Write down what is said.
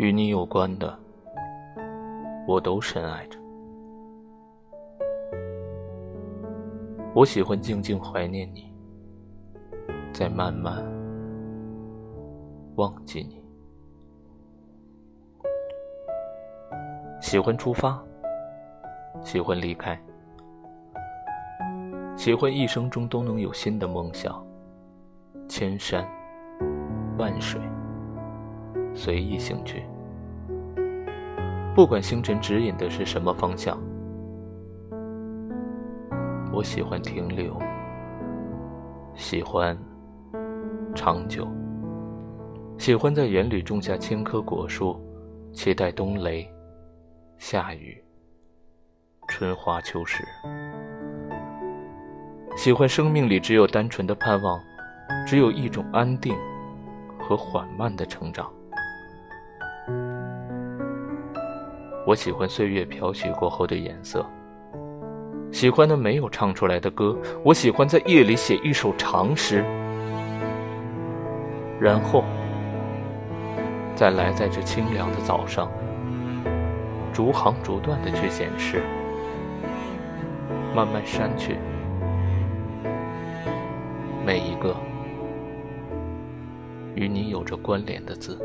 与你有关的，我都深爱着。我喜欢静静怀念你，再慢慢忘记你。喜欢出发，喜欢离开，喜欢一生中都能有新的梦想。千山万水，随意行去，不管星辰指引的是什么方向。我喜欢停留，喜欢长久，喜欢在园里种下千棵果树，期待冬雷、夏雨、春花秋实。喜欢生命里只有单纯的盼望，只有一种安定和缓慢的成长。我喜欢岁月飘雪过后的颜色。喜欢那没有唱出来的歌，我喜欢在夜里写一首长诗，然后再来在这清凉的早上，逐行逐段的去显示，慢慢删去每一个与你有着关联的字。